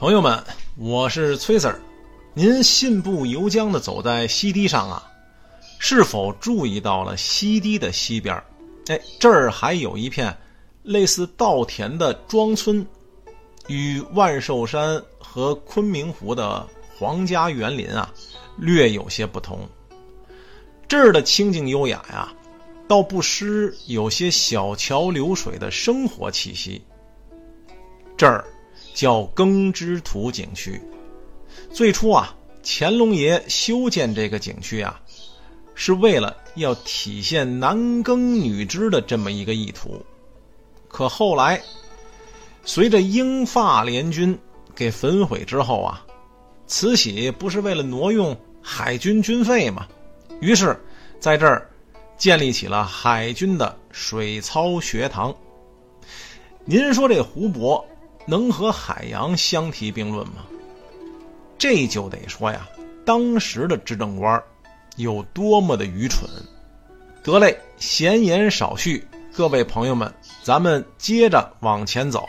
朋友们，我是崔 Sir。您信步游江的走在西堤上啊，是否注意到了西堤的西边？哎，这儿还有一片类似稻田的庄村，与万寿山和昆明湖的皇家园林啊，略有些不同。这儿的清静优雅呀，倒不失有些小桥流水的生活气息。这儿。叫耕织图景区。最初啊，乾隆爷修建这个景区啊，是为了要体现男耕女织的这么一个意图。可后来，随着英法联军给焚毁之后啊，慈禧不是为了挪用海军军费吗？于是，在这儿建立起了海军的水操学堂。您说这胡博？能和海洋相提并论吗？这就得说呀，当时的执政官有多么的愚蠢。得嘞，闲言少叙，各位朋友们，咱们接着往前走。